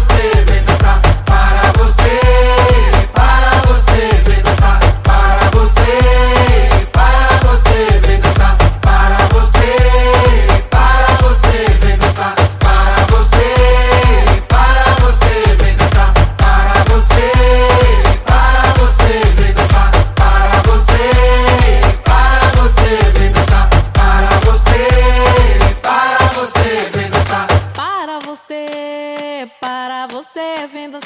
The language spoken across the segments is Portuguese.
saving.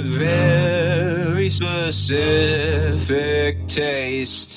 very specific taste.